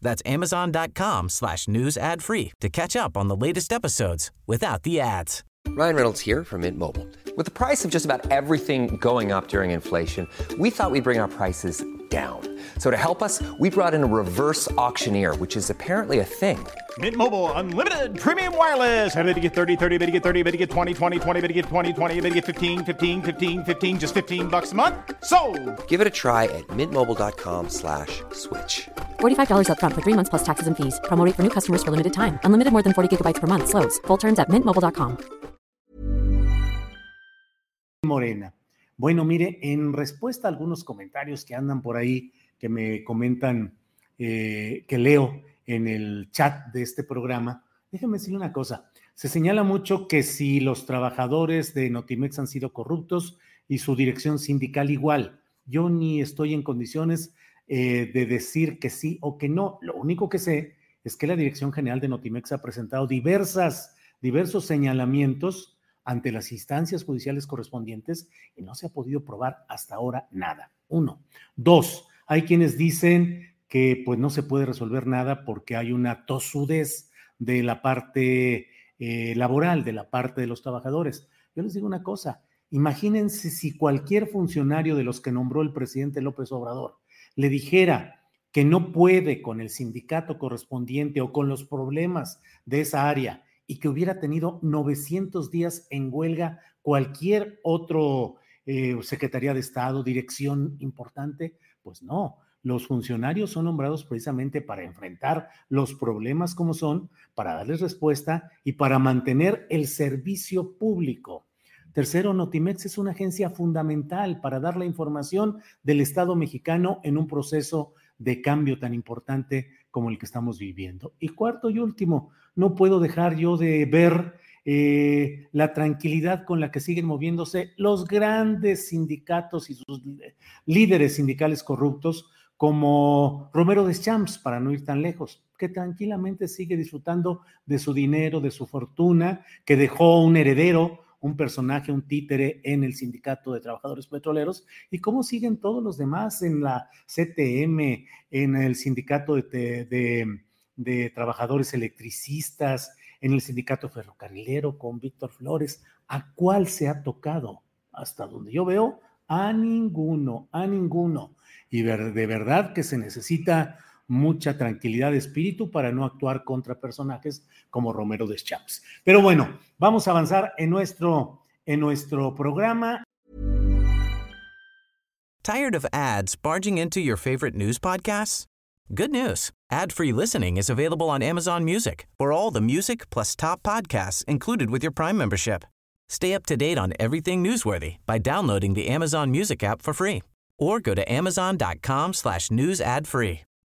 That's amazon.com slash news ad free to catch up on the latest episodes without the ads. Ryan Reynolds here from Mint Mobile. With the price of just about everything going up during inflation, we thought we'd bring our prices down. So to help us, we brought in a reverse auctioneer, which is apparently a thing. Mint Mobile unlimited premium wireless. Ready to get 30, 30, bit to get 30, bit to get 20, 20, 20, bit to get 20, 20, bit to get 15, 15, 15, 15 just 15 bucks a month. So, Give it a try at mintmobile.com slash switch. $45 upfront for three months plus taxes and fees. Promo rate for new customers for limited time. Unlimited more than 40 gigabytes per month. Slows. Full terms at mintmobile.com. Morena. Bueno, mire, en respuesta a algunos comentarios que andan por ahí, que me comentan, eh, que leo en el chat de este programa, déjeme decirle una cosa. Se señala mucho que si los trabajadores de Notimex han sido corruptos y su dirección sindical igual. Yo ni estoy en condiciones eh, de decir que sí o que no. Lo único que sé es que la Dirección General de Notimex ha presentado diversas, diversos señalamientos ante las instancias judiciales correspondientes y no se ha podido probar hasta ahora nada. Uno. Dos, hay quienes dicen que pues no se puede resolver nada porque hay una tosudez de la parte eh, laboral, de la parte de los trabajadores. Yo les digo una cosa, imagínense si cualquier funcionario de los que nombró el presidente López Obrador le dijera que no puede con el sindicato correspondiente o con los problemas de esa área y que hubiera tenido 900 días en huelga cualquier otro eh, Secretaría de Estado, dirección importante, pues no. Los funcionarios son nombrados precisamente para enfrentar los problemas como son, para darles respuesta y para mantener el servicio público. Tercero, Notimex es una agencia fundamental para dar la información del Estado mexicano en un proceso de cambio tan importante como el que estamos viviendo. Y cuarto y último, no puedo dejar yo de ver eh, la tranquilidad con la que siguen moviéndose los grandes sindicatos y sus líderes sindicales corruptos, como Romero de Champs, para no ir tan lejos, que tranquilamente sigue disfrutando de su dinero, de su fortuna, que dejó un heredero, un personaje, un títere en el Sindicato de Trabajadores Petroleros y cómo siguen todos los demás en la CTM, en el Sindicato de, de, Trabajadores Electricistas, en el Sindicato Ferrocarrilero con Víctor Flores. ¿A cuál se ha tocado? Hasta donde yo veo, a ninguno, a ninguno. Y de verdad que se necesita mucha tranquilidad de espíritu para no actuar contra personajes como Romero de Champs. Pero bueno, vamos a avanzar en nuestro, en nuestro programa. Tired of ads barging into your favorite news podcasts? Good news. Ad-free listening is available on Amazon Music. For all the music plus top podcasts included with your Prime membership. Stay up to date on everything newsworthy by downloading the Amazon Music app for free or go to amazon.com slash news ad free.